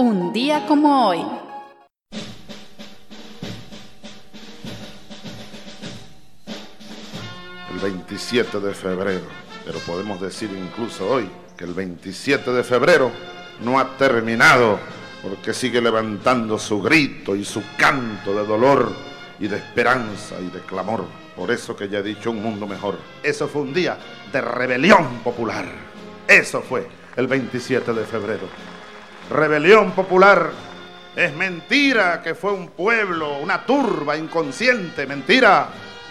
Un día como hoy. El 27 de febrero, pero podemos decir incluso hoy que el 27 de febrero no ha terminado porque sigue levantando su grito y su canto de dolor y de esperanza y de clamor. Por eso que ya he dicho un mundo mejor. Eso fue un día de rebelión popular. Eso fue el 27 de febrero. Rebelión popular. Es mentira que fue un pueblo, una turba inconsciente, mentira.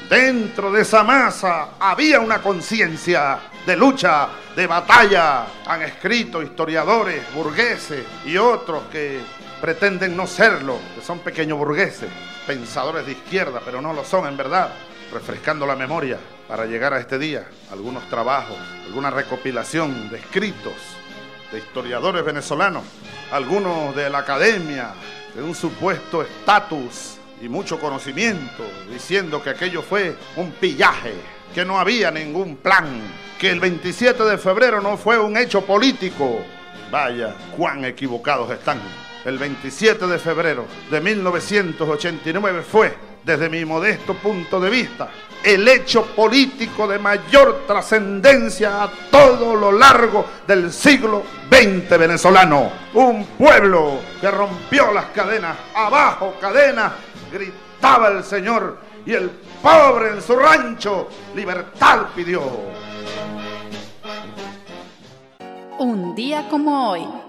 Dentro de esa masa había una conciencia de lucha, de batalla. Han escrito historiadores, burgueses y otros que pretenden no serlo, que son pequeños burgueses, pensadores de izquierda, pero no lo son en verdad, refrescando la memoria para llegar a este día. Algunos trabajos, alguna recopilación de escritos de historiadores venezolanos, algunos de la academia, de un supuesto estatus y mucho conocimiento, diciendo que aquello fue un pillaje, que no había ningún plan, que el 27 de febrero no fue un hecho político. Vaya, cuán equivocados están. El 27 de febrero de 1989 fue, desde mi modesto punto de vista, el hecho político de mayor trascendencia a todo lo largo del siglo XX venezolano. Un pueblo que rompió las cadenas, abajo cadenas, gritaba el Señor y el pobre en su rancho libertad pidió. Un día como hoy.